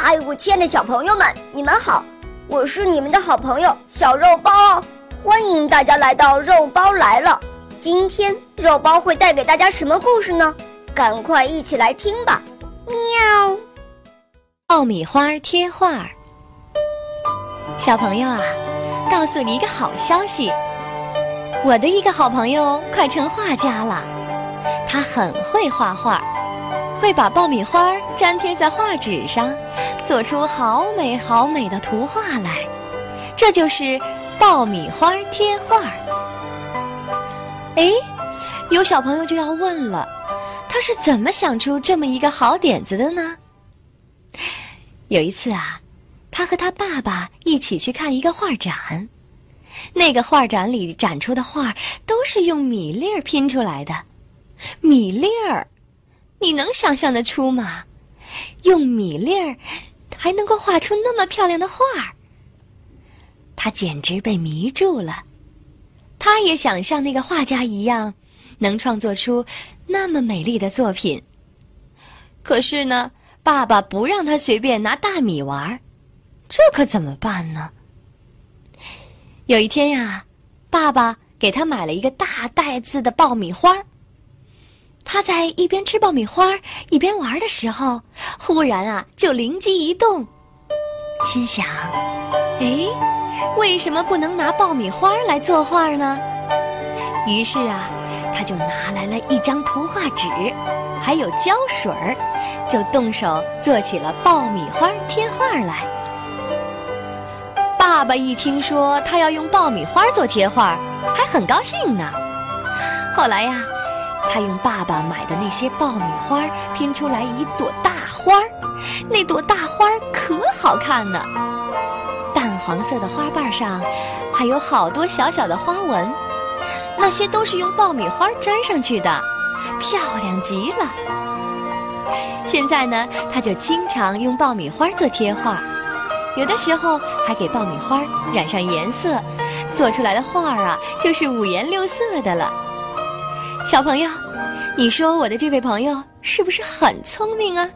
嗨，我亲爱的小朋友们，你们好！我是你们的好朋友小肉包，欢迎大家来到肉包来了。今天肉包会带给大家什么故事呢？赶快一起来听吧！喵。爆米花贴画。小朋友啊，告诉你一个好消息，我的一个好朋友快成画家了，他很会画画。会把爆米花粘贴在画纸上，做出好美好美的图画来，这就是爆米花贴画。哎，有小朋友就要问了，他是怎么想出这么一个好点子的呢？有一次啊，他和他爸爸一起去看一个画展，那个画展里展出的画都是用米粒儿拼出来的，米粒儿。你能想象得出吗？用米粒儿还能够画出那么漂亮的画儿，他简直被迷住了。他也想像那个画家一样，能创作出那么美丽的作品。可是呢，爸爸不让他随便拿大米玩，这可怎么办呢？有一天呀，爸爸给他买了一个大袋子的爆米花。他在一边吃爆米花一边玩的时候，忽然啊，就灵机一动，心想：“哎，为什么不能拿爆米花来作画呢？”于是啊，他就拿来了一张图画纸，还有胶水儿，就动手做起了爆米花贴画来。爸爸一听说他要用爆米花做贴画，还很高兴呢。后来呀。他用爸爸买的那些爆米花拼出来一朵大花儿，那朵大花儿可好看呢。淡黄色的花瓣上还有好多小小的花纹，那些都是用爆米花粘上去的，漂亮极了。现在呢，他就经常用爆米花做贴画，有的时候还给爆米花染上颜色，做出来的画儿啊，就是五颜六色的了。小朋友，你说我的这位朋友是不是很聪明啊？